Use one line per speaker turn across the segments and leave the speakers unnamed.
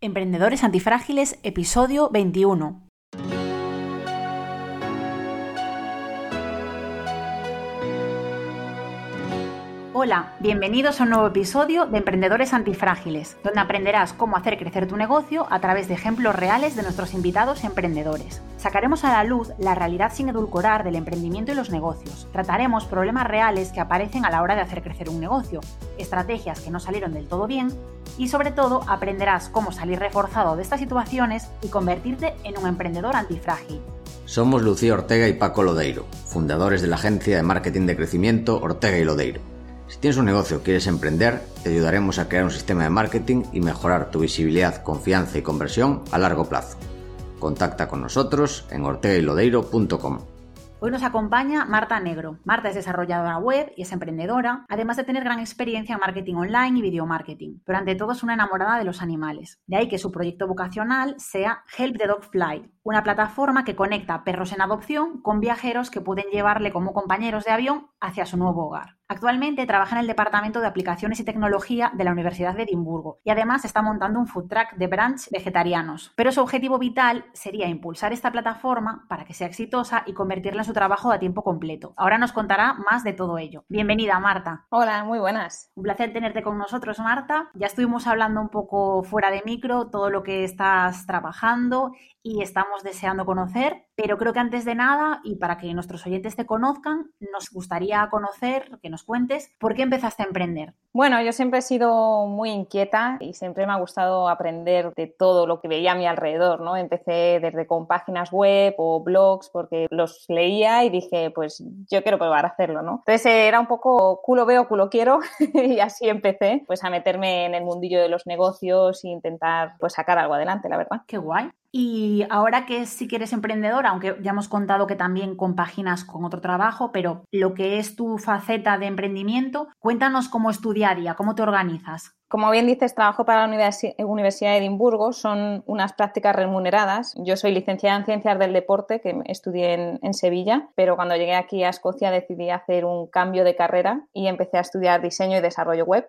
Emprendedores Antifrágiles, episodio 21. Hola, bienvenidos a un nuevo episodio de Emprendedores Antifrágiles, donde aprenderás cómo hacer crecer tu negocio a través de ejemplos reales de nuestros invitados emprendedores. Sacaremos a la luz la realidad sin edulcorar del emprendimiento y los negocios. Trataremos problemas reales que aparecen a la hora de hacer crecer un negocio, estrategias que no salieron del todo bien y sobre todo aprenderás cómo salir reforzado de estas situaciones y convertirte en un emprendedor antifrágil.
Somos Lucía Ortega y Paco Lodeiro, fundadores de la agencia de marketing de crecimiento Ortega y Lodeiro. Si tienes un negocio o quieres emprender, te ayudaremos a crear un sistema de marketing y mejorar tu visibilidad, confianza y conversión a largo plazo. Contacta con nosotros en ortegaylodeiro.com.
Hoy nos acompaña Marta Negro. Marta es desarrolladora web y es emprendedora, además de tener gran experiencia en marketing online y video marketing, pero ante todo es una enamorada de los animales. De ahí que su proyecto vocacional sea Help the Dog Fly, una plataforma que conecta perros en adopción con viajeros que pueden llevarle como compañeros de avión hacia su nuevo hogar. Actualmente trabaja en el Departamento de Aplicaciones y Tecnología de la Universidad de Edimburgo y además está montando un food truck de brunch vegetarianos. Pero su objetivo vital sería impulsar esta plataforma para que sea exitosa y convertirla en su trabajo a tiempo completo. Ahora nos contará más de todo ello. Bienvenida, Marta.
Hola, muy buenas.
Un placer tenerte con nosotros, Marta. Ya estuvimos hablando un poco fuera de micro, todo lo que estás trabajando y estamos deseando conocer, pero creo que antes de nada, y para que nuestros oyentes te conozcan, nos gustaría conocer, que nos cuentes, ¿por qué empezaste a emprender?
Bueno, yo siempre he sido muy inquieta y siempre me ha gustado aprender de todo lo que veía a mi alrededor, ¿no? Empecé desde con páginas web o blogs porque los leía y dije, pues yo quiero probar a hacerlo, ¿no? Entonces era un poco culo veo, culo quiero y así empecé pues a meterme en el mundillo de los negocios e intentar pues sacar algo adelante, la verdad.
Qué guay. Y ahora que sí que eres emprendedora, aunque ya hemos contado que también compaginas con otro trabajo, pero lo que es tu faceta de emprendimiento, cuéntanos cómo es cómo te organizas.
Como bien dices, trabajo para la Universidad de Edimburgo, son unas prácticas remuneradas. Yo soy licenciada en Ciencias del Deporte, que estudié en, Sevilla, pero cuando llegué aquí a Escocia decidí hacer un cambio de carrera y empecé a estudiar diseño y desarrollo web.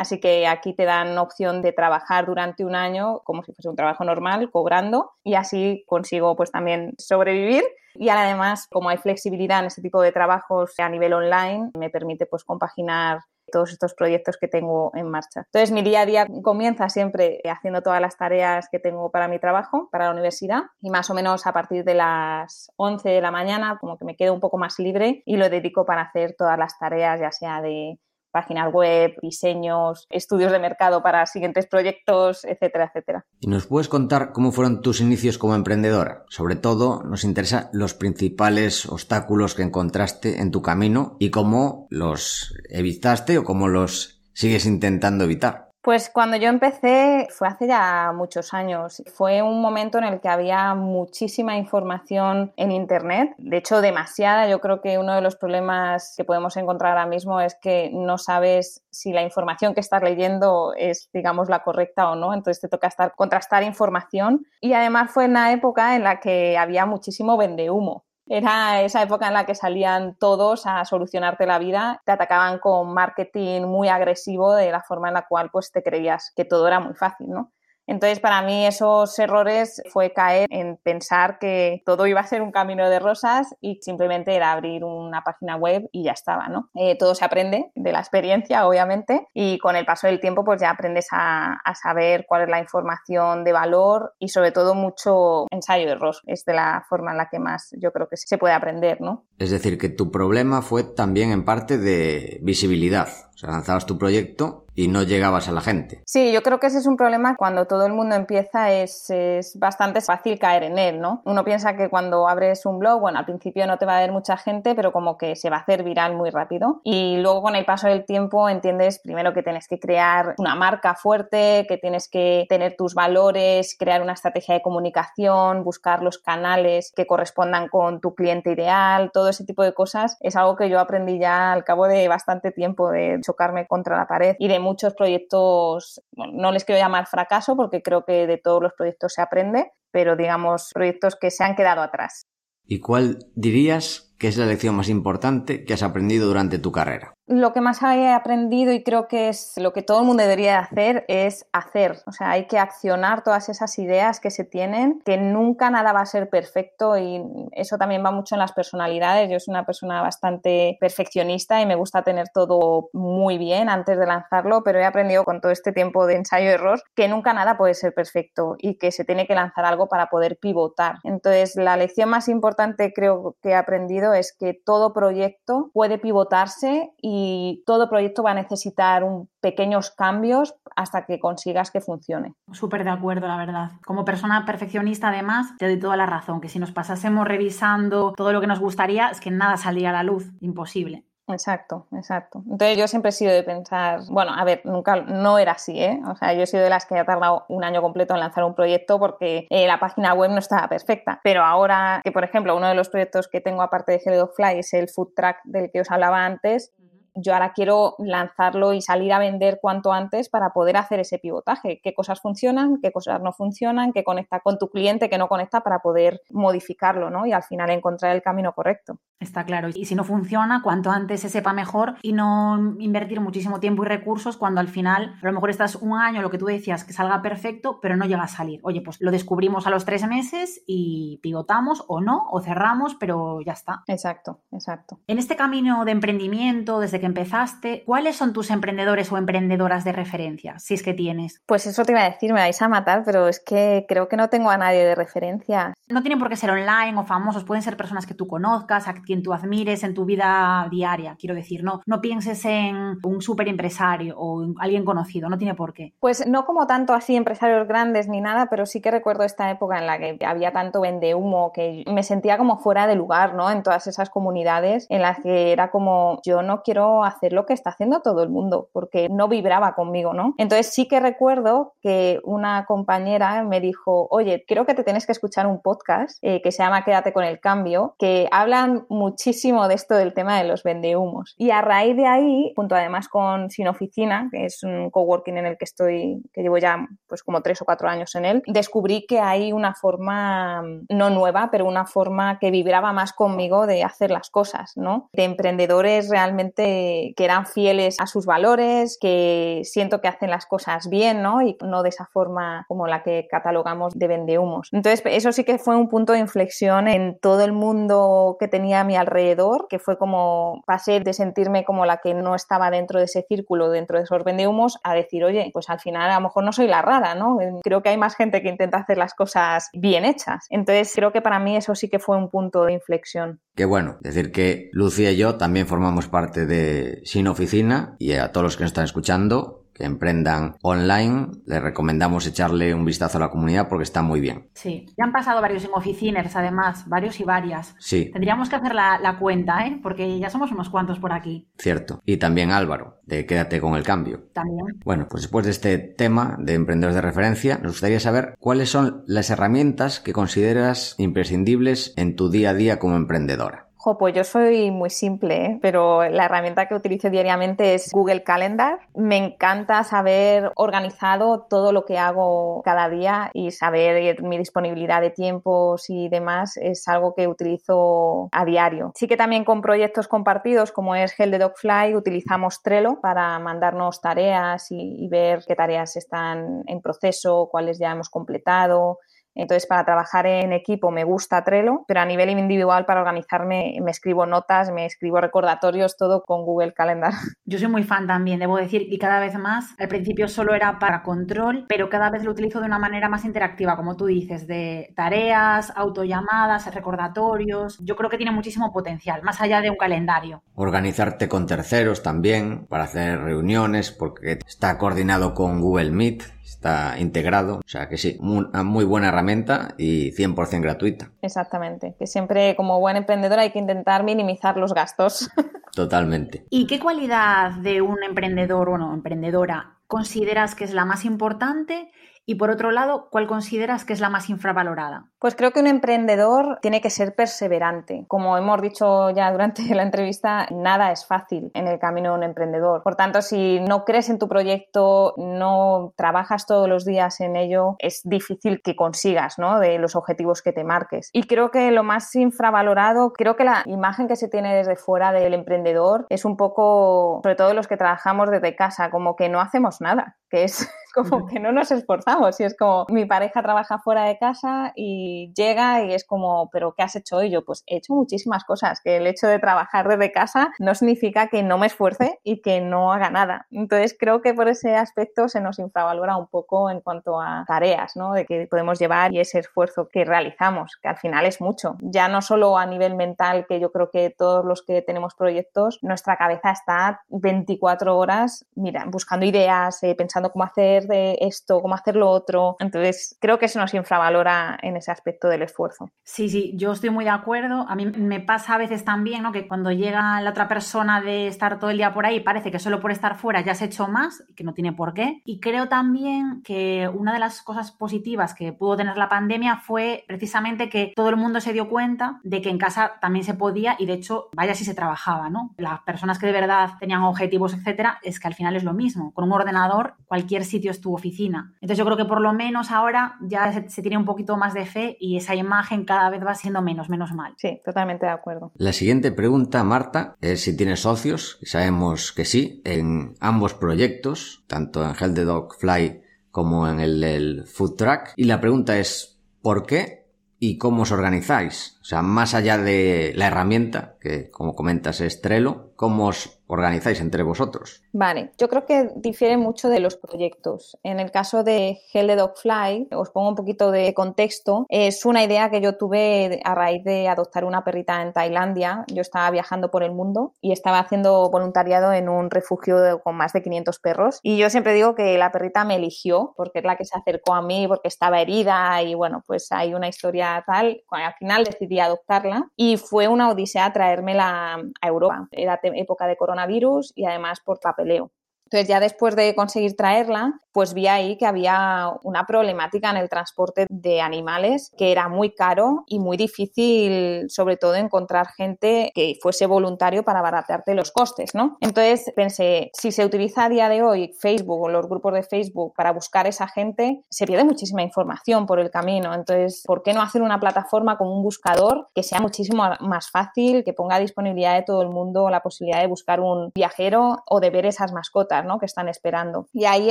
Así que aquí te dan opción de trabajar durante un año como si fuese un trabajo normal, cobrando, y así consigo pues también sobrevivir. Y además, como hay flexibilidad en este tipo de trabajos a nivel online, me permite pues compaginar todos estos proyectos que tengo en marcha. Entonces, mi día a día comienza siempre haciendo todas las tareas que tengo para mi trabajo, para la universidad, y más o menos a partir de las 11 de la mañana, como que me quedo un poco más libre y lo dedico para hacer todas las tareas, ya sea de páginas web, diseños, estudios de mercado para siguientes proyectos, etcétera, etcétera.
¿Y nos puedes contar cómo fueron tus inicios como emprendedora? Sobre todo nos interesan los principales obstáculos que encontraste en tu camino y cómo los evitaste o cómo los sigues intentando evitar.
Pues cuando yo empecé fue hace ya muchos años. Fue un momento en el que había muchísima información en Internet. De hecho, demasiada. Yo creo que uno de los problemas que podemos encontrar ahora mismo es que no sabes si la información que estás leyendo es, digamos, la correcta o no. Entonces te toca estar, contrastar información. Y además fue una época en la que había muchísimo vendehumo. Era esa época en la que salían todos a solucionarte la vida, te atacaban con marketing muy agresivo de la forma en la cual pues te creías que todo era muy fácil, ¿no? Entonces, para mí esos errores fue caer en pensar que todo iba a ser un camino de rosas y simplemente era abrir una página web y ya estaba, ¿no? Eh, todo se aprende de la experiencia, obviamente, y con el paso del tiempo pues ya aprendes a, saber cuál es la información de valor y sobre todo mucho ensayo de error. Es de la forma en la que más yo creo que se puede aprender, ¿no?
Es decir, que tu problema fue también en parte de visibilidad. O sea, lanzabas tu proyecto y no llegabas a la gente.
Sí, yo creo que ese es un problema cuando todo el mundo empieza, es, es, bastante fácil caer en él, ¿no? Uno piensa que cuando abres un blog, bueno, al principio no te va a ver mucha gente, pero como que se va a hacer viral muy rápido. Y luego con el paso del tiempo entiendes primero que tienes que crear una marca fuerte, que tienes que tener tus valores, crear una estrategia de comunicación, buscar los canales que correspondan con tu cliente ideal, todo ese tipo de cosas es algo que yo aprendí ya al cabo de bastante tiempo de chocarme contra la pared y de muchos proyectos, no les quiero llamar fracaso porque creo que de todos los proyectos se aprende, pero digamos proyectos que se han quedado atrás.
¿Y cuál dirías ¿qué es la lección más importante que has aprendido durante tu carrera?
Lo que más he aprendido y creo que es lo que todo el mundo debería hacer es hacer. O sea, hay que accionar todas esas ideas que se tienen, que nunca nada va a ser perfecto y eso también va mucho en las personalidades. Yo soy una persona bastante perfeccionista y me gusta tener todo muy bien antes de lanzarlo, pero he aprendido con todo este tiempo de ensayo-error que nunca nada puede ser perfecto y que se tiene que lanzar algo para poder pivotar. Entonces, la lección más importante creo que he aprendido es que todo proyecto puede pivotarse y todo proyecto va a necesitar un pequeños cambios hasta que consigas que funcione.
Súper de acuerdo, la verdad. Como persona perfeccionista, además, te doy toda la razón, que si nos pasásemos revisando todo lo que nos gustaría, es que nada saldría a la luz, imposible.
Exacto, exacto. Entonces yo siempre he sido de pensar, bueno, a ver, nunca, no era así, ¿eh? O sea, yo he sido de las que ha tardado un año completo en lanzar un proyecto porque eh, la página web no estaba perfecta. Pero ahora que, por ejemplo, uno de los proyectos que tengo aparte de Hello Fly es el food track del que os hablaba antes, yo ahora quiero lanzarlo y salir a vender cuanto antes para poder hacer ese pivotaje. ¿Qué cosas funcionan? ¿Qué cosas no funcionan? ¿Qué conecta con tu cliente? ¿Qué no conecta? Para poder modificarlo ¿no? y al final encontrar el camino correcto.
Está claro. Y si no funciona, cuanto antes se sepa mejor y no invertir muchísimo tiempo y recursos cuando al final a lo mejor estás un año, lo que tú decías, que salga perfecto, pero no llega a salir. Oye, pues lo descubrimos a los tres meses y pivotamos o no, o cerramos, pero ya está.
Exacto, exacto.
En este camino de emprendimiento, desde que empezaste, ¿cuáles son tus emprendedores o emprendedoras de referencia, si es que tienes?
Pues eso te iba a decir, me vais a matar, pero es que creo que no tengo a nadie de referencia.
No tienen por qué ser online o famosos, pueden ser personas que tú conozcas, a quien tú admires en tu vida diaria, quiero decir, no, no pienses en un súper empresario o en alguien conocido, no tiene por qué.
Pues no como tanto así empresarios grandes ni nada, pero sí que recuerdo esta época en la que había tanto vende humo que me sentía como fuera de lugar, ¿no? En todas esas comunidades en las que era como yo no quiero hacer lo que está haciendo todo el mundo, porque no vibraba conmigo, ¿no? Entonces sí que recuerdo que una compañera me dijo, oye, creo que te tienes que escuchar un podcast eh, que se llama Quédate con el cambio, que hablan muchísimo de esto del tema de los vendehumos. Y a raíz de ahí, junto además con Sin Oficina, que es un coworking en el que estoy, que llevo ya pues como tres o cuatro años en él, descubrí que hay una forma, no nueva, pero una forma que vibraba más conmigo de hacer las cosas, ¿no? De emprendedores realmente que, eran fieles a sus valores, que siento que hacen las cosas bien, ¿no? Y no de esa forma como la que catalogamos de vendehumos. Entonces, eso sí que fue un punto de inflexión en todo el mundo que tenía a mi alrededor, que fue como pasé de sentirme como la que no estaba dentro de ese círculo, dentro de esos vendehumos, a decir, oye, pues al final a lo mejor no soy la rara, ¿no? Creo que hay más gente que intenta hacer las cosas bien hechas. Entonces, creo que para mí eso sí que fue un punto de inflexión.
Qué bueno, decir que Lucía y yo también formamos parte de Sin Oficina y a todos los que nos están escuchando, que emprendan online, les recomendamos echarle un vistazo a la comunidad porque está muy bien.
Sí, ya han pasado varios en oficiners, además, varios y varias.
Sí.
Tendríamos que hacer la, la, cuenta, ¿eh? Porque ya somos unos cuantos por aquí.
Cierto. Y también Álvaro, de Quédate con el cambio.
También.
Bueno, pues después de este tema de emprendedores de referencia, nos gustaría saber cuáles son las herramientas que consideras imprescindibles en tu día a día como emprendedora.
Jo, pues yo soy muy simple, ¿eh? pero la herramienta que utilizo diariamente es Google Calendar. Me encanta saber organizado todo lo que hago cada día y saber mi disponibilidad de tiempos y demás es algo que utilizo a diario. Sí que también con proyectos compartidos como es Hell the Dogfly utilizamos Trello para mandarnos tareas y, y ver qué tareas están en proceso, cuáles ya hemos completado entonces, para trabajar en equipo me gusta Trello, pero a nivel individual para organizarme me escribo notas, me escribo recordatorios, todo con Google Calendar.
Yo soy muy fan también, debo decir, y cada vez más. Al principio solo era para control, pero cada vez lo utilizo de una manera más interactiva, como tú dices, de tareas, autollamadas, recordatorios. Yo creo que tiene muchísimo potencial, más allá de un calendario.
Organizarte con terceros también para hacer reuniones, porque está coordinado con Google Meet está integrado. O sea que sí, una muy buena herramienta y 100% gratuita.
Exactamente, que siempre como buen emprendedor hay que intentar minimizar los gastos.
Totalmente.
¿Y qué cualidad de un emprendedor o no, emprendedora consideras que es la más importante Y por otro lado, ¿cuál consideras que es la más infravalorada?
Pues creo que un emprendedor tiene que ser perseverante. Como hemos dicho ya durante la entrevista, nada es fácil en el camino de un emprendedor. Por tanto, si no crees en tu proyecto, no trabajas todos los días en ello, es difícil que consigas ¿no? de los objetivos que te marques. Y creo que lo más infravalorado, creo que la imagen que se tiene desde fuera del emprendedor es un poco, sobre todo los que trabajamos desde casa, como que no hacemos nada, que es como que no nos esforzamos y es como mi pareja trabaja fuera de casa y llega y es como, pero ¿qué has hecho hoy? Yo pues he hecho muchísimas cosas, que el hecho de trabajar desde casa no significa que no me esfuerce y que no haga nada. Entonces creo que por ese aspecto se nos infravalora un poco en cuanto a tareas, ¿no? De que podemos llevar y ese esfuerzo que realizamos, que al final es mucho. Ya no solo a nivel mental, que yo creo que todos los que tenemos proyectos, nuestra cabeza está 24 horas, mira, buscando ideas, eh, pensando cómo hacer de esto, cómo hacer lo otro. Entonces, creo que eso nos infravalora en ese aspecto del esfuerzo.
Sí, sí, yo estoy muy de acuerdo. A mí me pasa a veces también, ¿no? Que cuando llega la otra persona de estar todo el día por ahí, parece que solo por estar fuera ya has hecho más, que no tiene por qué. Y creo también que una de las cosas positivas que pudo tener la pandemia fue precisamente que todo el mundo se dio cuenta de que en casa también se podía y de hecho, vaya si se trabajaba, ¿no? Las personas que de verdad tenían objetivos, etcétera, es que al final es lo mismo. Con un ordenador, cualquier sitio es tu oficina. Entonces yo creo que por lo menos ahora ya se, tiene un poquito más de fe y esa imagen cada vez va siendo menos, menos mal.
Sí, totalmente de acuerdo.
La siguiente pregunta, Marta, es si tienes socios. Sabemos que sí, en ambos proyectos, tanto en Hell the Dog Fly como en el, el Food Track. Y la pregunta es, ¿por qué y cómo os organizáis? Sea, más allá de la herramienta, que como comentas es Trello, ¿cómo os organizáis entre vosotros?
Vale, yo creo que difiere mucho de los proyectos. En el caso de Hell the Dog Fly, os pongo un poquito de contexto, es una idea que yo tuve a raíz de adoptar una perrita en Tailandia. Yo estaba viajando por el mundo y estaba haciendo voluntariado en un refugio con más de 500 perros y yo siempre digo que la perrita me eligió porque es la que se acercó a mí porque estaba herida y bueno, pues hay una historia tal. Al final decidí adoptarla y fue una odisea traérmela a Europa. Era época de coronavirus y además por papeleo. Entonces ya después de conseguir traerla, pues vi ahí que había una problemática en el transporte de animales que era muy caro y muy difícil, sobre todo, encontrar gente que fuese voluntario para baratearte los costes, ¿no? Entonces pensé, si se utiliza a día de hoy Facebook o los grupos de Facebook para buscar esa gente, se pierde muchísima información por el camino. Entonces, ¿por qué no hacer una plataforma con un buscador que sea muchísimo más fácil, que ponga a disponibilidad de todo el mundo la posibilidad de buscar un viajero o de ver esas mascotas, ¿no? Que están esperando. Y ahí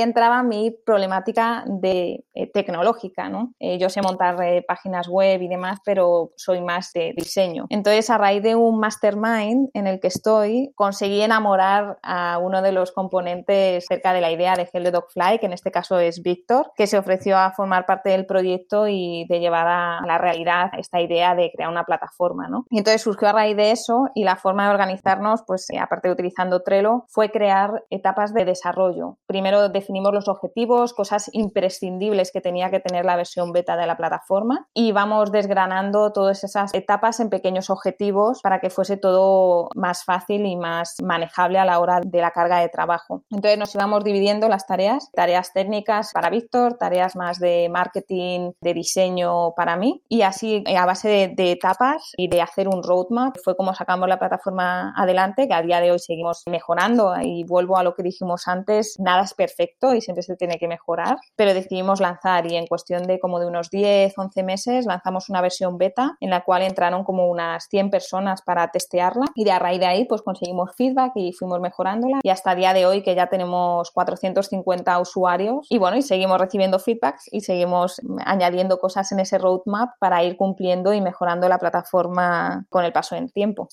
entraba mi problemática de, eh, tecnológica, ¿no? Eh, yo sé montar eh, páginas web y demás, pero soy más de diseño. Entonces, a raíz de un mastermind en el que estoy, conseguí enamorar a uno de los componentes cerca de la idea de Hello Dogfly, que en este caso es Víctor, que se ofreció a formar parte del proyecto y de llevar a la realidad esta idea de crear una plataforma, ¿no? Y entonces surgió a raíz de eso y la forma de organizarnos, pues aparte de utilizando Trello, fue crear etapas de desarrollo. Primero definimos los objetivos, cosas imprescindibles que tenía que tener la versión beta de la plataforma y vamos desgranando todas esas etapas en pequeños objetivos para que fuese todo más fácil y más manejable a la hora de la carga de trabajo. Entonces nos íbamos dividiendo las tareas, tareas técnicas para Víctor, tareas más de marketing, de diseño para mí y así a base de, de etapas y de hacer un roadmap fue como sacamos la plataforma adelante que a día de hoy seguimos mejorando y vuelvo a lo que dijimos antes, nada es perfecto y siempre se tiene que mejorar, pero decidimos lanzar y en cuestión de como de unos 10, 11 meses lanzamos una versión beta en la cual entraron como unas 100 personas para testearla y de a raíz de ahí pues conseguimos feedback y fuimos mejorándola y hasta día de hoy que ya tenemos 450 usuarios y bueno y seguimos recibiendo feedbacks y seguimos añadiendo cosas en ese roadmap para ir cumpliendo y mejorando la plataforma con el paso del tiempo.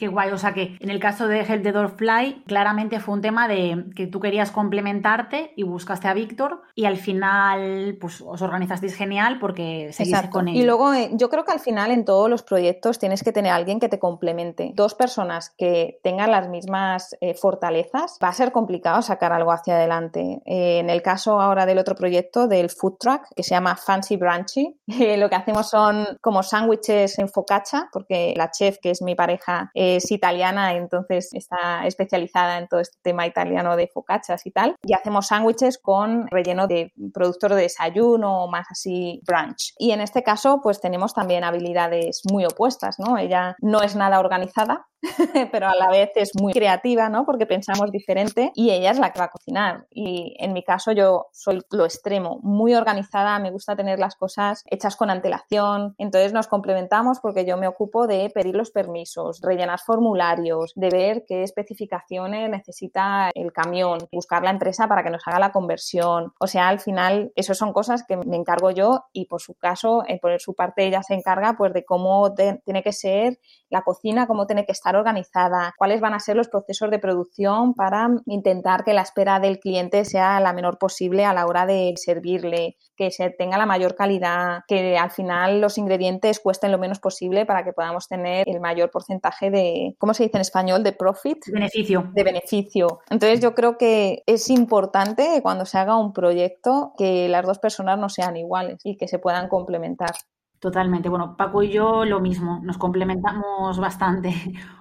Qué guay, o sea que en el caso de Help the Door Fly, claramente fue un tema de que tú querías complementarte y buscaste a Víctor y al final pues os organizasteis genial porque seguís con él.
Y luego eh, yo creo que al final en todos los proyectos tienes que tener a alguien que te complemente. Dos personas que tengan las mismas eh, fortalezas, va a ser complicado sacar algo hacia adelante. Eh, en el caso ahora del otro proyecto, del food truck, que se llama Fancy Branchy, lo que hacemos son como sándwiches en focaccia, porque la chef, que es mi pareja, es italiana, entonces está especializada en todo este tema italiano de focachas y tal. Y hacemos sándwiches con relleno de productos de desayuno o más así brunch. Y en este caso, pues tenemos también habilidades muy opuestas, ¿no? Ella no es nada organizada, pero a la vez es muy creativa, ¿no? Porque pensamos diferente y ella es la que va a cocinar. Y en mi caso yo soy lo extremo, muy organizada, me gusta tener las cosas hechas con antelación. Entonces nos complementamos porque yo me ocupo de pedir los permisos, rellenar formularios, de ver qué especificaciones necesita el camión, buscar la empresa para que nos haga la conversión. O sea, al final, eso son cosas que me encargo yo y por su caso, eh, por su parte, ella se encarga pues de cómo tiene que ser la cocina, cómo tiene que estar organizada, cuáles van a ser los procesos de producción para intentar que la espera del cliente sea la menor posible a la hora de servirle, que se tenga la mayor calidad, que al final los ingredientes cuesten lo menos posible para que podamos tener el mayor porcentaje de, ¿cómo se dice en español? De profit.
Beneficio.
De beneficio. Entonces yo creo que es importante cuando se haga un proyecto que las dos personas no sean iguales y que se puedan complementar.
Totalmente. Bueno, Paco y yo lo mismo, nos complementamos bastante.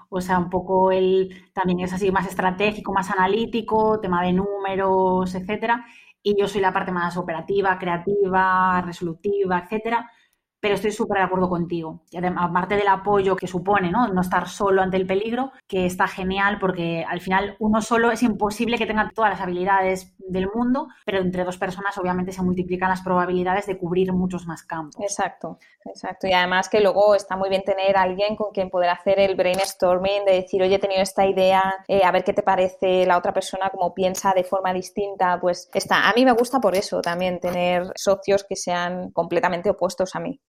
O sea, un poco él también es así más estratégico, más analítico, tema de números, etcétera. Y yo soy la parte más operativa, creativa, resolutiva, etcétera pero estoy súper de acuerdo contigo. Y además, aparte del apoyo que supone ¿no? no estar solo ante el peligro, que está genial porque al final uno solo es imposible que tenga todas las habilidades del mundo, pero entre dos personas obviamente se multiplican las probabilidades de cubrir muchos más campos.
Exacto, exacto. Y además que luego está muy bien tener a alguien con quien poder hacer el brainstorming, de decir, oye, he tenido esta idea, eh, a ver qué te parece la otra persona, cómo piensa de forma distinta, pues está. A mí me gusta por eso también tener socios que sean completamente opuestos a mí.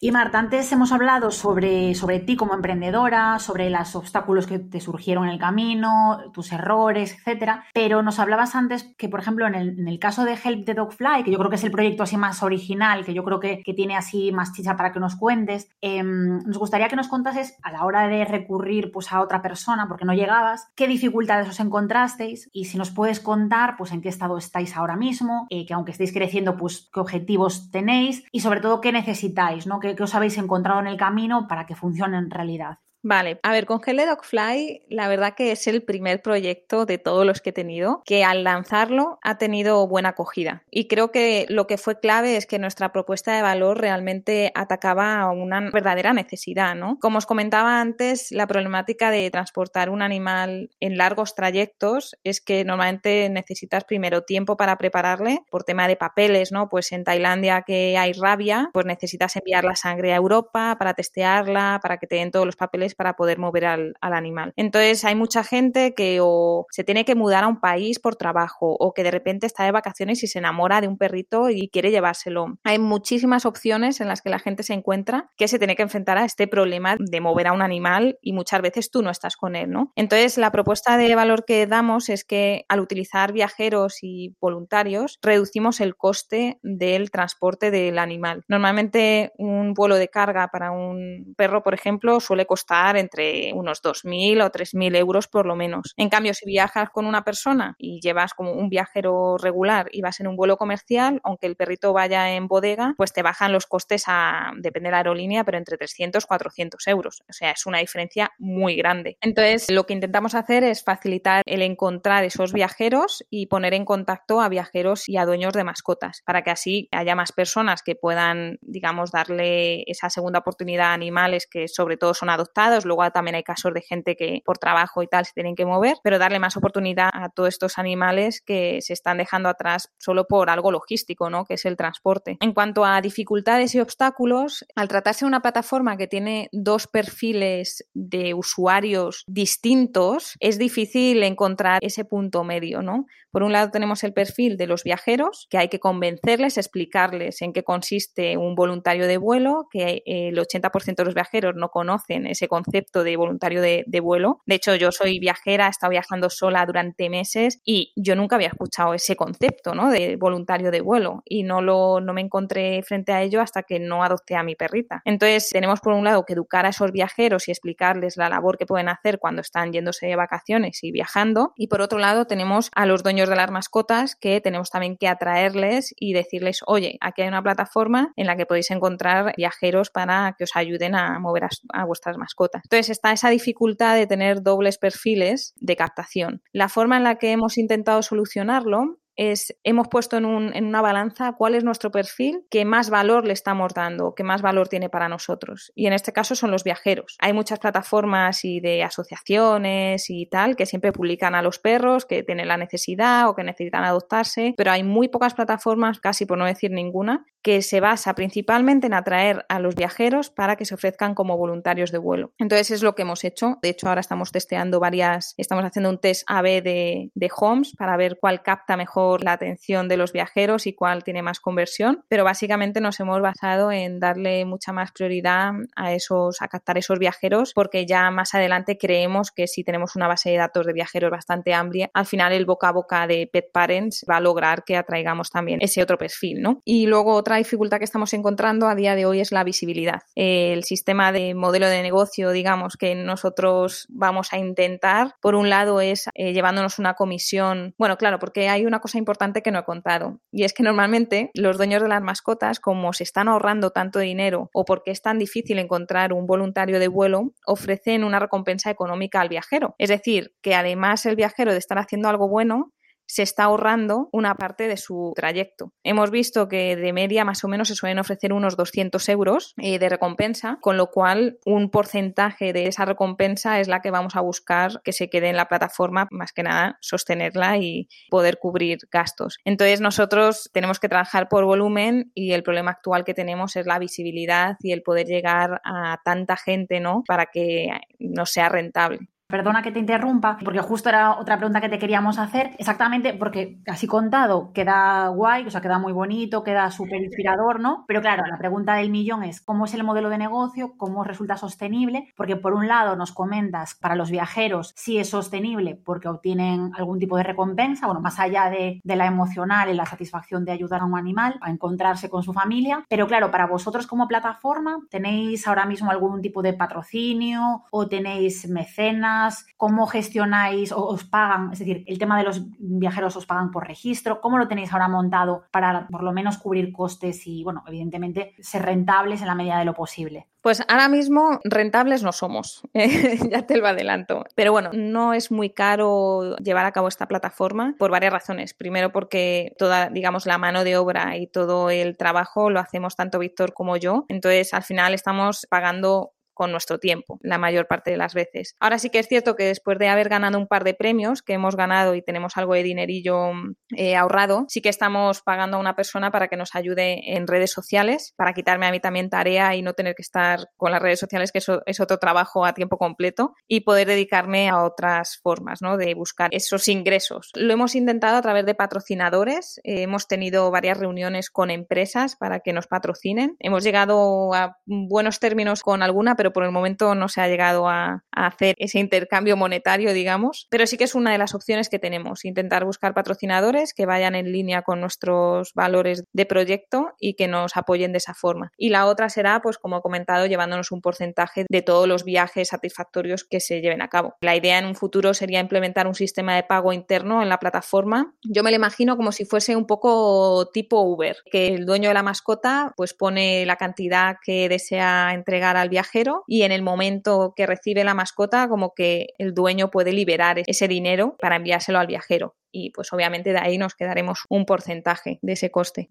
Y Marta, antes hemos hablado sobre, sobre ti como emprendedora, sobre los obstáculos que te surgieron en el camino, tus errores, etcétera. Pero nos hablabas antes que, por ejemplo, en el, caso de Help the Dogfly, que yo creo que es el proyecto así más original, que yo creo que, tiene así más chicha para que nos cuentes, em, nos gustaría que nos contases a la hora de recurrir pues, a otra persona, porque no llegabas, qué dificultades os encontrasteis y si nos puedes contar pues, en qué estado estáis ahora mismo, eh, que aunque estéis creciendo, pues qué objetivos tenéis y sobre todo qué necesitáis, ¿no? Que, os habéis encontrado en el camino para que funcione en realidad.
Vale, a ver, con Gel Dogfly, la verdad que es el primer proyecto de todos los que he tenido que al lanzarlo ha tenido buena acogida. Y creo que lo que fue clave es que nuestra propuesta de valor realmente atacaba a una verdadera necesidad, ¿no? Como os comentaba antes, la problemática de transportar un animal en largos trayectos es que normalmente necesitas primero tiempo para prepararle por tema de papeles, ¿no? Pues en Tailandia que hay rabia, pues necesitas enviar la sangre a Europa para testearla, para que te den todos los papeles para poder mover al, animal. Entonces hay mucha gente que o se tiene que mudar a un país por trabajo o que de repente está de vacaciones y se enamora de un perrito y quiere llevárselo. Hay muchísimas opciones en las que la gente se encuentra que se tiene que enfrentar a este problema de mover a un animal y muchas veces tú no estás con él, ¿no? Entonces la propuesta de valor que damos es que al utilizar viajeros y voluntarios reducimos el coste del transporte del animal. Normalmente un vuelo de carga para un perro, por ejemplo, suele costar entre unos 2.000 o 3.000 euros por lo menos. En cambio, si viajas con una persona y llevas como un viajero regular y vas en un vuelo comercial, aunque el perrito vaya en bodega, pues te bajan los costes a, depende de la aerolínea, pero entre 300 y 400 euros. O sea, es una diferencia muy grande. Entonces, lo que intentamos hacer es facilitar el encontrar esos viajeros y poner en contacto a viajeros y a dueños de mascotas, para que así haya más personas que puedan, digamos, darle esa segunda oportunidad a animales que sobre todo son adoptados luego también hay casos de gente que por trabajo y tal se tienen que mover, pero darle más oportunidad a todos estos animales que se están dejando atrás solo por algo logístico, ¿no? Que es el transporte. En cuanto a dificultades y obstáculos, al tratarse de una plataforma que tiene dos perfiles de usuarios distintos, es difícil encontrar ese punto medio, ¿no? Por un lado tenemos el perfil de los viajeros, que hay que convencerles, explicarles en qué consiste un voluntario de vuelo, que el 80% de los viajeros no conocen ese concepto de voluntario de, vuelo. De hecho, yo soy viajera, he estado viajando sola durante meses y yo nunca había escuchado ese concepto ¿no? de voluntario de vuelo y no, lo, no me encontré frente a ello hasta que no adopté a mi perrita. Entonces, tenemos por un lado que educar a esos viajeros y explicarles la labor que pueden hacer cuando están yéndose de vacaciones y viajando. Y por otro lado, tenemos a los dueños de las mascotas que tenemos también que atraerles y decirles, oye, aquí hay una plataforma en la que podéis encontrar viajeros para que os ayuden a mover a vuestras mascotas Entonces está esa dificultad de tener dobles perfiles de captación. La forma en la que hemos intentado solucionarlo es, hemos puesto en, una balanza cuál es nuestro perfil, qué más valor le estamos dando, qué más valor tiene para nosotros. Y en este caso son los viajeros. Hay muchas plataformas y de asociaciones y tal que siempre publican a los perros que tienen la necesidad o que necesitan adoptarse, pero hay muy pocas plataformas, casi por no decir ninguna, que se basa principalmente en atraer a los viajeros para que se ofrezcan como voluntarios de vuelo. Entonces es lo que hemos hecho. De hecho, ahora estamos testeando varias, estamos haciendo un test AB de, de homes para ver cuál capta mejor la atención de los viajeros y cuál tiene más conversión, pero básicamente nos hemos basado en darle mucha más prioridad a esos, a captar esos viajeros, porque ya más adelante creemos que si tenemos una base de datos de viajeros bastante amplia, al final el boca a boca de Pet Parents va a lograr que atraigamos también ese otro perfil, ¿no? Y luego otra dificultad que estamos encontrando a día de hoy es la visibilidad. El sistema de modelo de negocio, digamos, que nosotros vamos a intentar, por un lado es eh, llevándonos una comisión, bueno, claro, porque hay una importante que no he contado. Y es que normalmente los dueños de las mascotas, como se están ahorrando tanto dinero o porque es tan difícil encontrar un voluntario de vuelo, ofrecen una recompensa económica al viajero. Es decir, que además el viajero de estar haciendo algo bueno, se está ahorrando una parte de su trayecto. Hemos visto que de media más o menos se suelen ofrecer unos 200 euros eh, de recompensa, con lo cual un porcentaje de esa recompensa es la que vamos a buscar que se quede en la plataforma, más que nada sostenerla y poder cubrir gastos. Entonces nosotros tenemos que trabajar por volumen y el problema actual que tenemos es la visibilidad y el poder llegar a tanta gente, ¿no? Para que no sea rentable.
Perdona que te interrumpa, porque justo era otra pregunta que te queríamos hacer, exactamente porque así contado queda guay, o sea, queda muy bonito, queda súper inspirador, ¿no? Pero claro, la pregunta del millón es cómo es el modelo de negocio, cómo resulta sostenible, porque por un lado nos comentas para los viajeros si es sostenible porque obtienen algún tipo de recompensa, bueno, más allá de, de la emocional y la satisfacción de ayudar a un animal a encontrarse con su familia, pero claro, para vosotros como plataforma, ¿tenéis ahora mismo algún tipo de patrocinio o tenéis mecenas? Cómo gestionáis o os pagan, es decir, el tema de los viajeros os pagan por registro, cómo lo tenéis ahora montado para por lo menos cubrir costes y, bueno, evidentemente ser rentables en la medida de lo posible.
Pues ahora mismo rentables no somos, ya te lo adelanto. Pero bueno, no es muy caro llevar a cabo esta plataforma por varias razones. Primero porque toda, digamos, la mano de obra y todo el trabajo lo hacemos tanto Víctor como yo. Entonces, al final estamos pagando con nuestro tiempo la mayor parte de las veces. Ahora sí que es cierto que después de haber ganado un par de premios que hemos ganado y tenemos algo de dinerillo eh, ahorrado, sí que estamos pagando a una persona para que nos ayude en redes sociales, para quitarme a mí también tarea y no tener que estar con las redes sociales, que eso es otro trabajo a tiempo completo, y poder dedicarme a otras formas ¿no? de buscar esos ingresos. Lo hemos intentado a través de patrocinadores, eh, hemos tenido varias reuniones con empresas para que nos patrocinen, hemos llegado a buenos términos con alguna, pero por el momento no se ha llegado a, hacer ese intercambio monetario, digamos. Pero sí que es una de las opciones que tenemos, intentar buscar patrocinadores que vayan en línea con nuestros valores de proyecto y que nos apoyen de esa forma. Y la otra será, pues como he comentado, llevándonos un porcentaje de todos los viajes satisfactorios que se lleven a cabo. La idea en un futuro sería implementar un sistema de pago interno en la plataforma. Yo me lo imagino como si fuese un poco tipo Uber, que el dueño de la mascota pues pone la cantidad que desea entregar al viajero y en el momento que recibe la mascota como que el dueño puede liberar ese dinero para enviárselo al viajero y pues obviamente de ahí nos quedaremos un porcentaje de ese coste.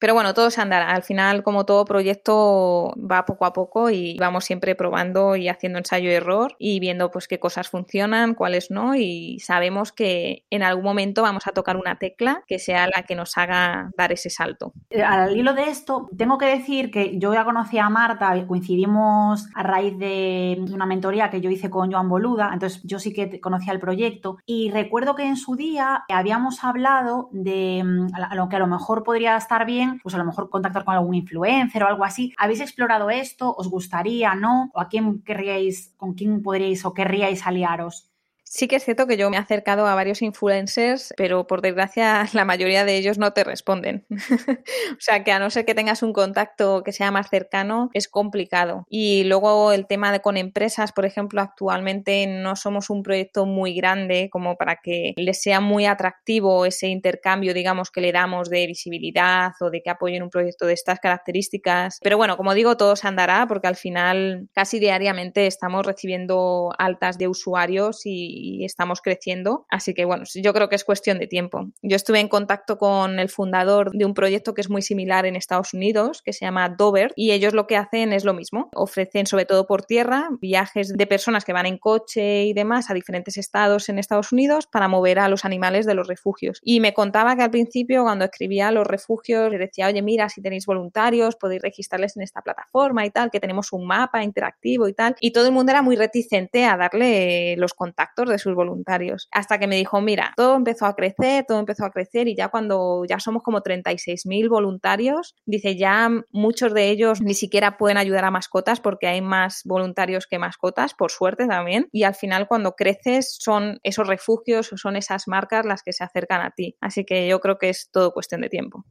Pero bueno, todo se andará. Al final, como todo proyecto, va poco a poco y vamos siempre probando y haciendo ensayo y error y viendo pues qué cosas funcionan, cuáles no y sabemos que en algún momento vamos a tocar una tecla que sea la que nos haga dar ese salto.
Eh, al hilo de esto, tengo que decir que yo ya conocí a Marta, coincidimos a raíz de una mentoría que yo hice con Joan Boluda, entonces yo sí que conocía el proyecto y recuerdo que en su día habíamos hablado de mm, lo que a lo mejor podría estar bien pues a lo mejor contactar con algún influencer o algo así. ¿Habéis explorado esto? ¿Os gustaría, no? ¿O a quién querríais, con quién podríais o querríais aliaros?
Sí que es cierto que yo me he acercado a varios influencers, pero por desgracia la mayoría de ellos no te responden. o sea que a no ser que tengas un contacto que sea más cercano, es complicado. Y luego el tema de con empresas, por ejemplo, actualmente no somos un proyecto muy grande como para que les sea muy atractivo ese intercambio, digamos, que le damos de visibilidad o de que apoyen un proyecto de estas características. Pero bueno, como digo, todo se andará porque al final casi diariamente estamos recibiendo altas de usuarios y y estamos creciendo. Así que bueno, yo creo que es cuestión de tiempo. Yo estuve en contacto con el fundador de un proyecto que es muy similar en Estados Unidos, que se llama Dover, y ellos lo que hacen es lo mismo. Ofrecen sobre todo por tierra viajes de personas que van en coche y demás a diferentes estados en Estados Unidos para mover a los animales de los refugios. Y me contaba que al principio cuando escribía los refugios decía, oye, mira, si tenéis voluntarios podéis registrarles en esta plataforma y tal, que tenemos un mapa interactivo y tal. Y todo el mundo era muy reticente a darle los contactos de sus voluntarios. Hasta que me dijo, mira, todo empezó a crecer, todo empezó a crecer y ya cuando ya somos como 36.000 voluntarios, dice, ya muchos de ellos ni siquiera pueden ayudar a mascotas porque hay más voluntarios que mascotas, por suerte también. Y al final cuando creces son esos refugios, son esas marcas las que se acercan a ti. Así que yo creo que es todo cuestión de tiempo.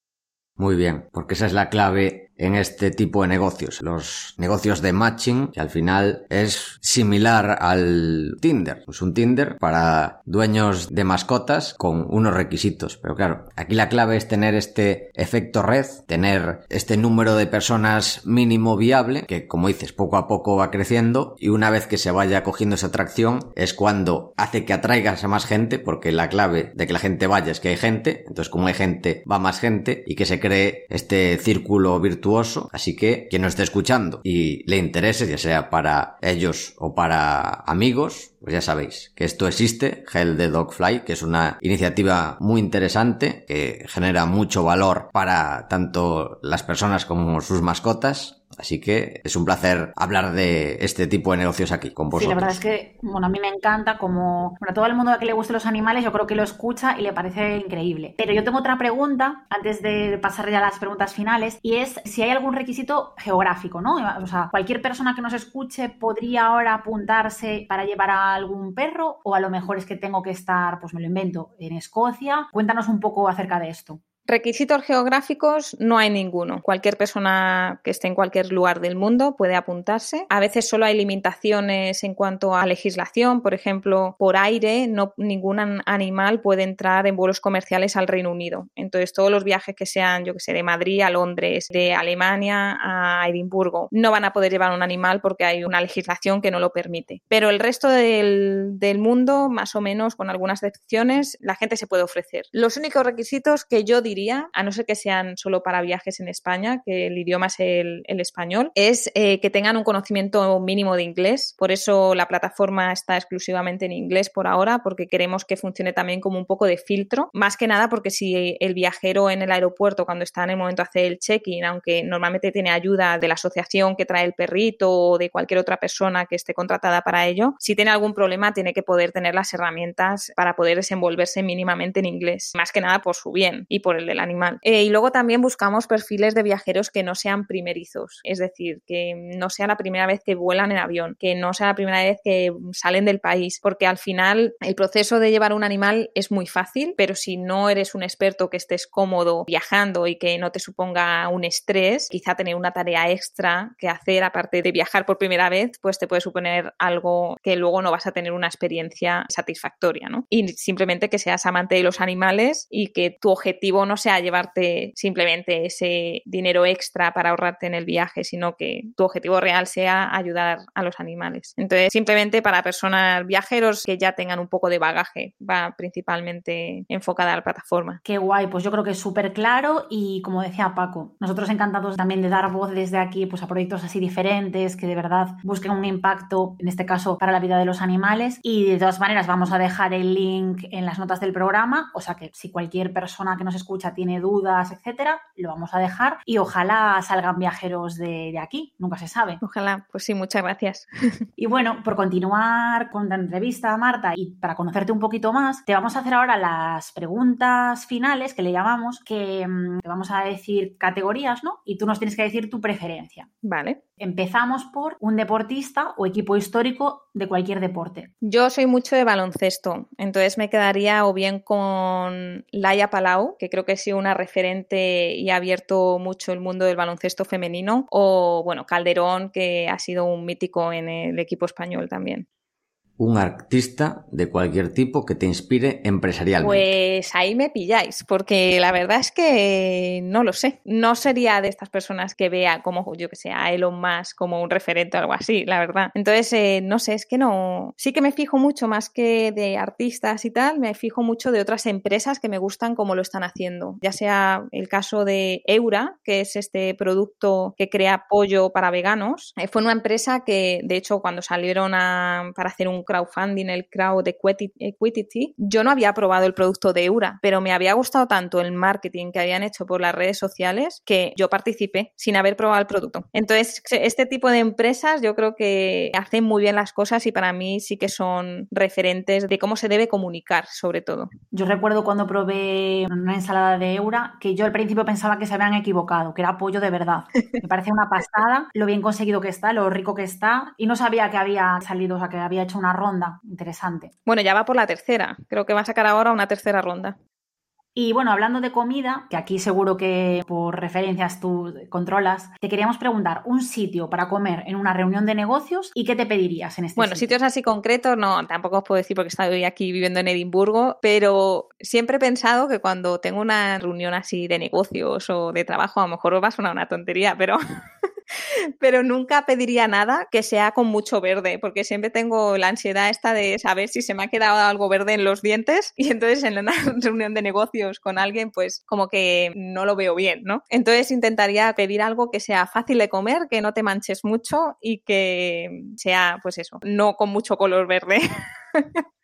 Muy bien, porque esa es la clave en este tipo de negocios. Los negocios de matching, que al final es similar al Tinder. Es un Tinder para dueños de mascotas con unos requisitos. Pero claro, aquí la clave es tener este efecto red, tener este número de personas mínimo viable, que como dices, poco a poco va creciendo. Y una vez que se vaya cogiendo esa atracción, es cuando hace que atraigas a más gente, porque la clave de que la gente vaya es que hay gente. Entonces, como hay gente, va más gente y que se este círculo Así que quien nos esté escuchando y le interese, ya sea para ellos o para amigos, pues ya sabéis que esto existe, Hell de Dogfly, que es una iniciativa muy interesante que genera mucho valor para tanto las personas como sus mascotas Así que es un placer hablar de este tipo de negocios aquí con vosotros.
Sí, la verdad es que, bueno, a mí me encanta como, bueno, todo el mundo a que le gusten los animales, yo creo que lo escucha y le parece increíble. Pero yo tengo otra pregunta, antes de pasar ya a las preguntas finales, y es si hay algún requisito geográfico, ¿no? O sea, cualquier persona que nos escuche podría ahora apuntarse para llevar a algún perro, o a lo mejor es que tengo que estar, pues me lo invento, en Escocia. Cuéntanos un poco acerca de esto.
Requisitos geográficos no hay ninguno. Cualquier persona que esté en cualquier lugar del mundo puede apuntarse. A veces solo hay limitaciones en cuanto a legislación. Por ejemplo, por aire, no, ningún animal puede entrar en vuelos comerciales al Reino Unido. Entonces, todos los viajes que sean, yo que sé, de Madrid a Londres, de Alemania a Edimburgo, no van a poder llevar un animal porque hay una legislación que no lo permite. Pero el resto del, del mundo, más o menos, con algunas excepciones, la gente se puede ofrecer. Los únicos requisitos que yo diría a no ser que sean solo para viajes en España, que el idioma es el, español, es eh, que tengan un conocimiento mínimo de inglés. Por eso la plataforma está exclusivamente en inglés por ahora, porque queremos que funcione también como un poco de filtro. Más que nada porque si el viajero en el aeropuerto, cuando está en el momento de hacer el check-in, aunque normalmente tiene ayuda de la asociación que trae el perrito o de cualquier otra persona que esté contratada para ello, si tiene algún problema tiene que poder tener las herramientas para poder desenvolverse mínimamente en inglés. Más que nada por su bien y por el del animal. Eh, y luego también buscamos perfiles de viajeros que no sean primerizos, es decir, que no sea la primera vez que vuelan en avión, que no sea la primera vez que salen del país, porque al final el proceso de llevar un animal es muy fácil, pero si no eres un experto que estés cómodo viajando y que no te suponga un estrés, quizá tener una tarea extra que hacer aparte de viajar por primera vez, pues te puede suponer algo que luego no vas a tener una experiencia satisfactoria, ¿no? Y simplemente que seas amante de los animales y que tu objetivo no sea llevarte simplemente ese dinero extra para ahorrarte en el viaje, sino que tu objetivo real sea ayudar a los animales. Entonces, simplemente para personas viajeros que ya tengan un poco de bagaje, va principalmente enfocada a la plataforma.
Qué guay, pues yo creo que es súper claro y como decía Paco, nosotros encantados también de dar voz desde aquí pues, a proyectos así diferentes que de verdad busquen un impacto, en este caso, para la vida de los animales. Y de todas maneras, vamos a dejar el link en las notas del programa, o sea que si cualquier persona que nos escuche escucha tiene dudas, etcétera, lo vamos a dejar y ojalá salgan viajeros de, de aquí, nunca se sabe.
Ojalá, pues sí, muchas gracias.
Y bueno, por continuar con la entrevista, Marta, y para conocerte un poquito más, te vamos a hacer ahora las preguntas finales que le llamamos, que mm, te vamos a decir categorías, ¿no? Y tú nos tienes que decir tu preferencia.
Vale.
Empezamos por un deportista o equipo histórico de cualquier deporte.
Yo soy mucho de baloncesto, entonces me quedaría o bien con Laia Palau, que creo que ha sido una referente y ha abierto mucho el mundo del baloncesto femenino, o bueno, Calderón, que ha sido un mítico en el equipo español también
un artista de cualquier tipo que te inspire empresarialmente?
Pues ahí me pilláis, porque la verdad es que no lo sé. No sería de estas personas que vea como, yo que sé, a Elon Musk como un referente o algo así, la verdad. Entonces, eh, no sé, es que no. Sí que me fijo mucho más que de artistas y tal, me fijo mucho de otras empresas que me gustan como lo están haciendo. Ya sea el caso de Eura, que es este producto que crea pollo para veganos. Eh, fue una empresa que, de hecho, cuando salieron para hacer un crowdfunding, el crowd equity, yo no había probado el producto de Eura, pero me había gustado tanto el marketing que habían hecho por las redes sociales que yo participé sin haber probado el producto. Entonces, este tipo de empresas yo creo que hacen muy bien las cosas y para mí sí que son referentes de cómo se debe comunicar, sobre todo.
Yo recuerdo cuando probé una ensalada de Eura que yo al principio pensaba que se habían equivocado, que era pollo de verdad. Me parece una pasada lo bien conseguido que está, lo rico que está y no sabía que había salido, o sea, que había hecho una ronda interesante.
Bueno, ya va por la tercera. Creo que va a sacar ahora una tercera ronda.
Y bueno, hablando de comida, que aquí seguro que por referencias tú controlas, te queríamos preguntar un sitio para comer en una reunión de negocios y qué te pedirías en este
Bueno, sitios así concretos no, tampoco os puedo decir porque estoy aquí viviendo en Edimburgo, pero siempre he pensado que cuando tengo una reunión así de negocios o de trabajo, a lo mejor os va a sonar una tontería, pero pero nunca pediría nada que sea con mucho verde, porque siempre tengo la ansiedad esta de saber si se me ha quedado algo verde en los dientes y entonces en una reunión de negocios con alguien, pues como que no lo veo bien, ¿no? Entonces intentaría pedir algo que sea fácil de comer, que no te manches mucho y que sea, pues eso, no con mucho color verde.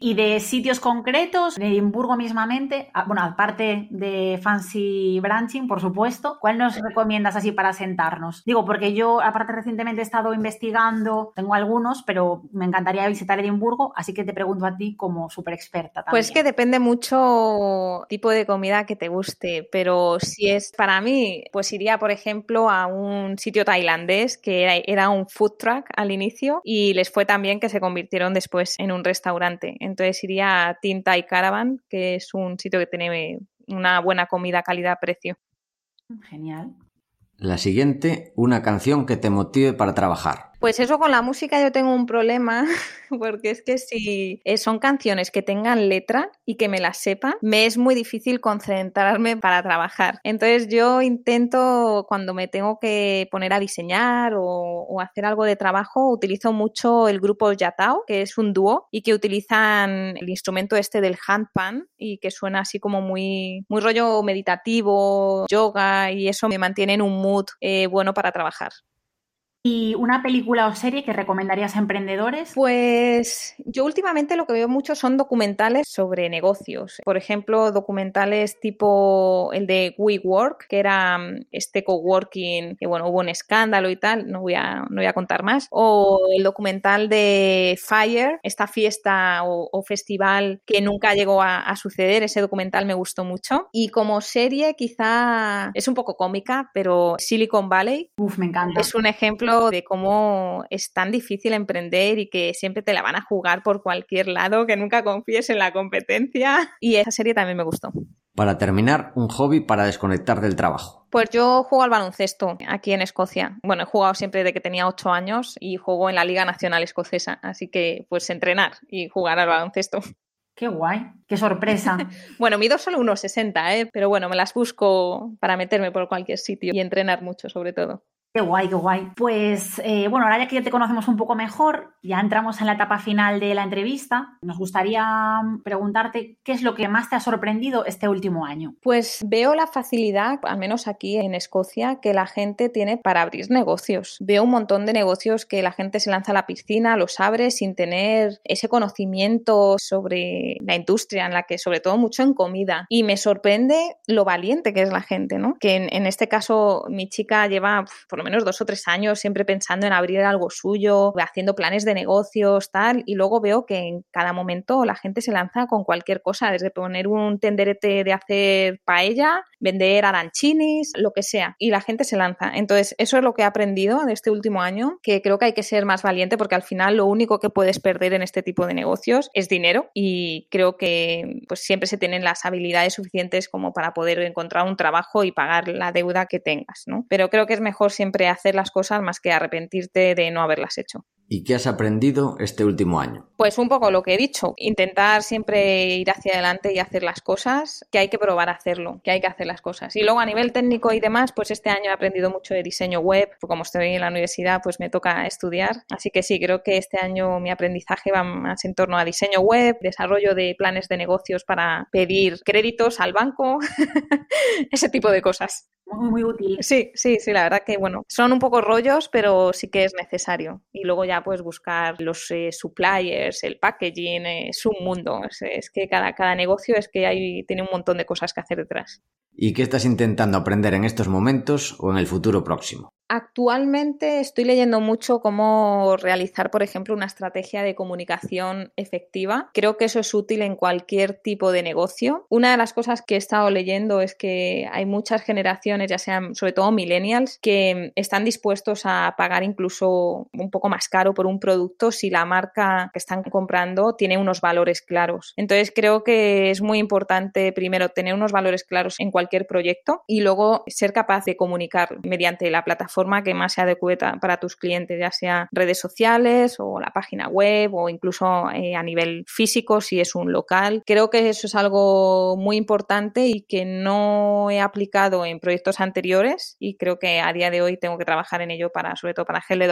Y de sitios concretos, de Edimburgo mismamente, bueno, aparte de Fancy Branching, por supuesto, ¿cuál nos recomiendas así para sentarnos? Digo, porque yo, aparte recientemente he estado investigando, tengo algunos, pero me encantaría visitar Edimburgo, así que te pregunto a ti como súper experta.
Pues que depende mucho tipo de comida que te guste, pero si es para mí, pues iría, por ejemplo, a un sitio tailandés que era, era un food truck al inicio y les fue tan bien que se convirtieron después en un restaurante. Entonces iría a Tinta y Caravan, que es un sitio que tiene una buena comida calidad-precio.
Genial.
La siguiente, una canción que te motive para trabajar.
Pues eso con la música yo tengo un problema, porque es que si eh, son canciones que tengan letra y que me las sepa, me es muy difícil concentrarme para trabajar. Entonces yo intento, cuando me tengo que poner a diseñar o, hacer algo de trabajo, utilizo mucho el grupo Yatao, que es un dúo y que utilizan el instrumento este del handpan y que suena así como muy, muy rollo meditativo, yoga y eso me mantiene en un mood eh, bueno para trabajar.
¿Y una película o serie que recomendarías a emprendedores?
Pues yo últimamente lo que veo mucho son documentales sobre negocios. Por ejemplo, documentales tipo el de WeWork, que era mm, este coworking, que bueno, hubo un escándalo y tal, no voy a, no voy a contar más. O el documental de Fire, esta fiesta o, festival que nunca llegó a, a, suceder. Ese documental me gustó mucho. Y como serie, quizá es un poco cómica, pero Silicon Valley.
Uf, me encanta.
Es un ejemplo de cómo es tan difícil emprender y que siempre te la van a jugar por cualquier lado, que nunca confíes en la competencia. Y esa serie también me gustó.
Para terminar, un hobby para desconectar del trabajo.
Pues yo juego al baloncesto aquí en Escocia. Bueno, he jugado siempre desde que tenía ocho años y juego en la Liga Nacional Escocesa. Así que, pues, entrenar y jugar al baloncesto.
Qué guay, qué sorpresa.
bueno, mido solo unos 60, ¿eh? pero bueno, me las busco para meterme por cualquier sitio y entrenar mucho sobre todo.
Qué guay, qué guay. Pues eh, bueno, ahora ya que ya te conocemos un poco mejor, ya entramos en la etapa final de la entrevista. Nos gustaría preguntarte qué es lo que más te ha sorprendido este último año.
Pues veo la facilidad, al menos aquí en Escocia, que la gente tiene para abrir negocios. Veo un montón de negocios que la gente se lanza a la piscina, los abre sin tener ese conocimiento sobre la industria, en la que sobre todo mucho en comida. Y me sorprende lo valiente que es la gente, ¿no? Que en este caso mi chica lleva por lo menos dos o tres años siempre pensando en abrir algo suyo, haciendo planes de negocios, tal, y luego veo que en cada momento la gente se lanza con cualquier cosa, desde poner un tenderete de hacer paella, vender arancinis, lo que sea, y la gente se lanza. Entonces, eso es lo que he aprendido de este último año, que creo que hay que ser más valiente porque al final lo único que puedes perder en este tipo de negocios es dinero y creo que pues siempre se tienen las habilidades suficientes como para poder encontrar un trabajo y pagar la deuda que tengas, ¿no? Pero creo que es mejor siempre hacer las cosas más que arrepentirte de no haberlas hecho.
¿Y qué has aprendido este último año?
Pues un poco lo que he dicho, intentar siempre ir hacia adelante y hacer las cosas, que hay que probar a hacerlo, que hay que hacer las cosas. Y luego a nivel técnico y demás, pues este año he aprendido mucho de diseño web, como estoy en la universidad, pues me toca estudiar. Así que sí, creo que este año mi aprendizaje va más en torno a diseño web, desarrollo de planes de negocios para pedir créditos al banco, ese tipo de cosas.
Muy, muy útil.
Sí, sí, sí, la verdad que bueno, son un poco rollos, pero sí que es necesario. Y luego ya pues buscar los eh, suppliers, el packaging, eh, es un mundo. Es, que cada, cada negocio es que hay, tiene un montón de cosas que hacer detrás.
¿Y qué estás intentando aprender en estos momentos o en el futuro próximo?
Actualmente estoy leyendo mucho cómo realizar, por ejemplo, una estrategia de comunicación efectiva. Creo que eso es útil en cualquier tipo de negocio. Una de las cosas que he estado leyendo es que hay muchas generaciones, ya sean sobre todo millennials, que están dispuestos a pagar incluso un poco más caro por un producto si la marca que están comprando tiene unos valores claros. Entonces creo que es muy importante primero tener unos valores claros en cualquier proyecto y luego ser capaz de comunicar mediante la plataforma forma que más se adecue para tus clientes, ya sea redes sociales o la página web o incluso eh, a nivel físico si es un local. Creo que eso es algo muy importante y que no he aplicado en proyectos anteriores y creo que a día de hoy tengo que trabajar en ello para, sobre todo para Hell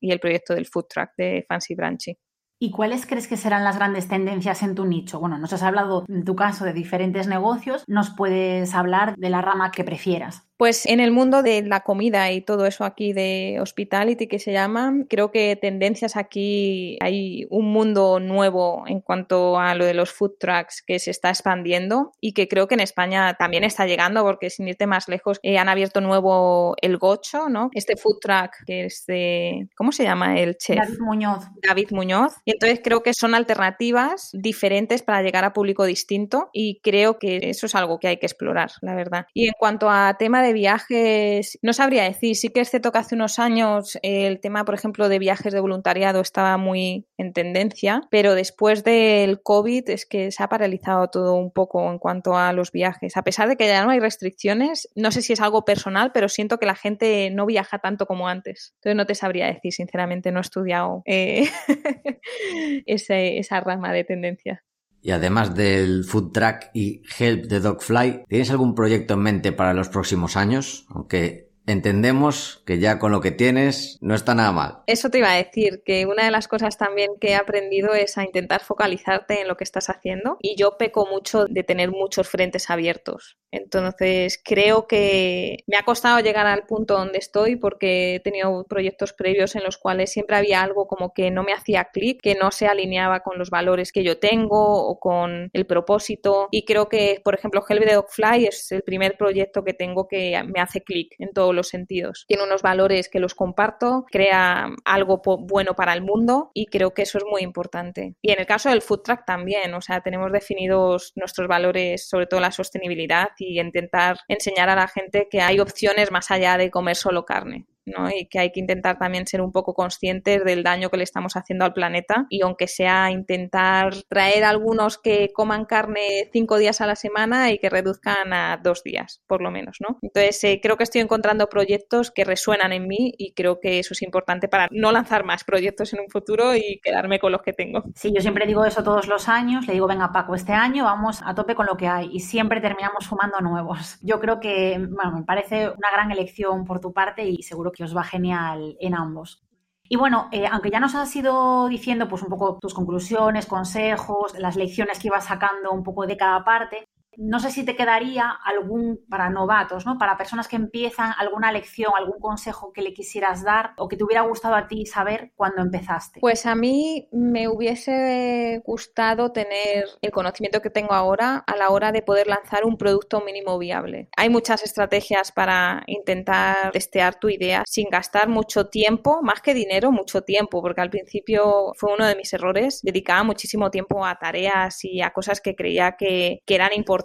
y el proyecto del food truck de Fancy Branchy.
¿Y cuáles crees que serán las grandes tendencias en tu nicho? Bueno, nos has hablado en tu caso de diferentes negocios, nos puedes hablar de la rama que prefieras.
Pues en el mundo de la comida y todo eso aquí de hospitality que se llama, creo que tendencias aquí hay un mundo nuevo en cuanto a lo de los food trucks que se está expandiendo y que creo que en España también está llegando porque sin irte más lejos eh, han abierto nuevo el Gocho, ¿no? Este food truck que es de ¿cómo se llama el chef?
David Muñoz.
David Muñoz. Y entonces creo que son alternativas diferentes para llegar a público distinto y creo que eso es algo que hay que explorar, la verdad. Y en cuanto a tema de viajes, no sabría decir, sí que es cierto que hace unos años el tema, por ejemplo, de viajes de voluntariado estaba muy en tendencia, pero después del COVID es que se ha paralizado todo un poco en cuanto a los viajes. A pesar de que ya no hay restricciones, no sé si es algo personal, pero siento que la gente no viaja tanto como antes. Entonces no te sabría decir, sinceramente, no he estudiado eh, esa rama de tendencia.
Y además del Food Track y Help the Dogfly, ¿tienes algún proyecto en mente para los próximos años? Aunque entendemos que ya con lo que tienes no está nada mal.
Eso te iba a decir, que una de las cosas también que he aprendido es a intentar focalizarte en lo que estás haciendo y yo peco mucho de tener muchos frentes abiertos. Entonces creo que me ha costado llegar al punto donde estoy porque he tenido proyectos previos en los cuales siempre había algo como que no me hacía clic, que no se alineaba con los valores que yo tengo o con el propósito y creo que, por ejemplo, Help the Fly es el primer proyecto que tengo que me hace clic en todo los sentidos. Tiene unos valores que los comparto, crea algo bueno para el mundo y creo que eso es muy importante. Y en el caso del food truck también, o sea, tenemos definidos nuestros valores, sobre todo la sostenibilidad y intentar enseñar a la gente que hay opciones más allá de comer solo carne. Y que hay que intentar también ser un poco conscientes del daño que le estamos haciendo al planeta y aunque sea intentar traer algunos que coman carne cinco días a la semana y que reduzcan a dos días, por lo menos, ¿no? Entonces eh, creo que estoy encontrando proyectos que resuenan en mí y creo que eso es importante para no lanzar más proyectos en un futuro y quedarme con los que tengo.
Sí, yo siempre digo eso todos los años, le digo, venga Paco, este año vamos a tope con lo que hay y siempre terminamos sumando nuevos. Yo creo que, bueno, me parece una gran elección por tu parte y seguro que os va genial en ambos. Y bueno, eh, aunque ya nos has ido diciendo pues un poco tus conclusiones, consejos, las lecciones que ibas sacando un poco de cada parte, no sé si te quedaría algún, para novatos, ¿no? Para personas que empiezan, alguna lección, algún consejo que le quisieras dar o que te hubiera gustado a ti saber cuando empezaste.
Pues a mí me hubiese gustado tener el conocimiento que tengo ahora a la hora de poder lanzar un producto mínimo viable. Hay muchas estrategias para intentar testear tu idea sin gastar mucho tiempo, más que dinero, mucho tiempo, porque al principio fue uno de mis errores. Dedicaba muchísimo tiempo a tareas y a cosas que creía que, que eran importantes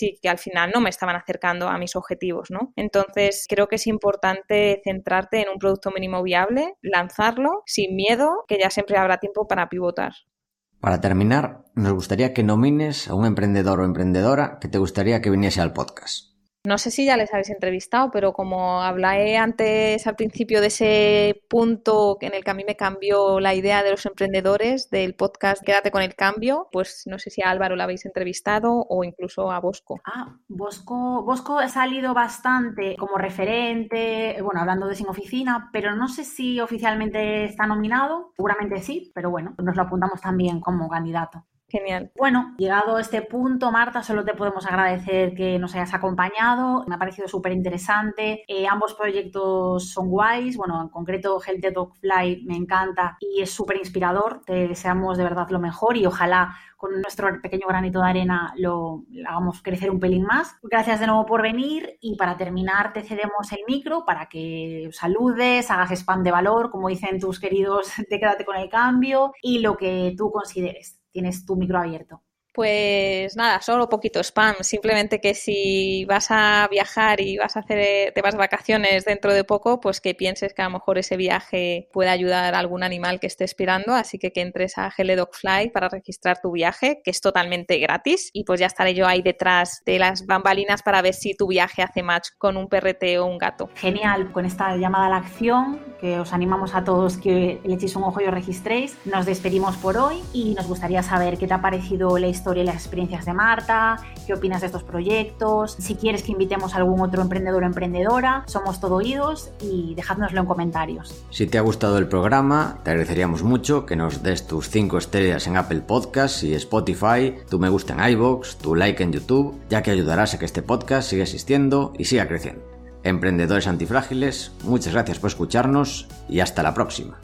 y que al final no me estaban acercando a mis objetivos, ¿no? Entonces, creo que es importante centrarte en un producto mínimo viable, lanzarlo sin miedo, que ya siempre habrá tiempo para pivotar.
Para terminar, nos gustaría que nomines a un emprendedor o emprendedora que te gustaría que viniese al podcast.
No sé si ya les habéis entrevistado, pero como hablé antes al principio de ese punto en el que a mí me cambió la idea de los emprendedores del podcast Quédate con el cambio, pues no sé si a Álvaro lo habéis entrevistado o incluso a Bosco.
Ah, Bosco, Bosco ha salido bastante como referente, bueno, hablando de Sin Oficina, pero no sé si oficialmente está nominado, seguramente sí, pero bueno, nos lo apuntamos también como candidato.
Genial.
Bueno, llegado a este punto, Marta, solo te podemos agradecer que nos hayas acompañado. Me ha parecido súper interesante. Eh, ambos proyectos son guays. Bueno, en concreto, Health Dog Fly me encanta y es súper inspirador. Te deseamos de verdad lo mejor y ojalá con nuestro pequeño granito de arena lo, hagamos crecer un pelín más. Gracias de nuevo por venir y para terminar te cedemos el micro para que saludes, hagas spam de valor, como dicen tus queridos, te quédate con el cambio y lo que tú consideres tienes tu micro abierto.
Pues nada, solo poquito spam. Simplemente que si vas a viajar y vas a hacer, te vas vacaciones dentro de poco, pues que pienses que a lo mejor ese viaje puede ayudar a algún animal que esté esperando. Así que que entres a Fly para registrar tu viaje, que es totalmente gratis. Y pues ya estaré yo ahí detrás de las bambalinas para ver si tu viaje hace match con un perrete o un gato.
Genial, con esta llamada a la acción, que os animamos a todos que le echéis un ojo y os registréis. Nos despedimos por hoy y nos gustaría saber qué te ha parecido la historia y las experiencias de Marta, qué opinas de estos proyectos, si quieres que invitemos a algún otro emprendedor o emprendedora, somos todo oídos y dejádnoslo en comentarios.
Si te ha gustado el programa, te agradeceríamos mucho que nos des tus 5 estrellas en Apple Podcasts y Spotify, tu me gusta en iBox, tu like en YouTube, ya que ayudarás a que este podcast siga existiendo y siga creciendo. Emprendedores antifrágiles, muchas gracias por escucharnos y hasta la próxima.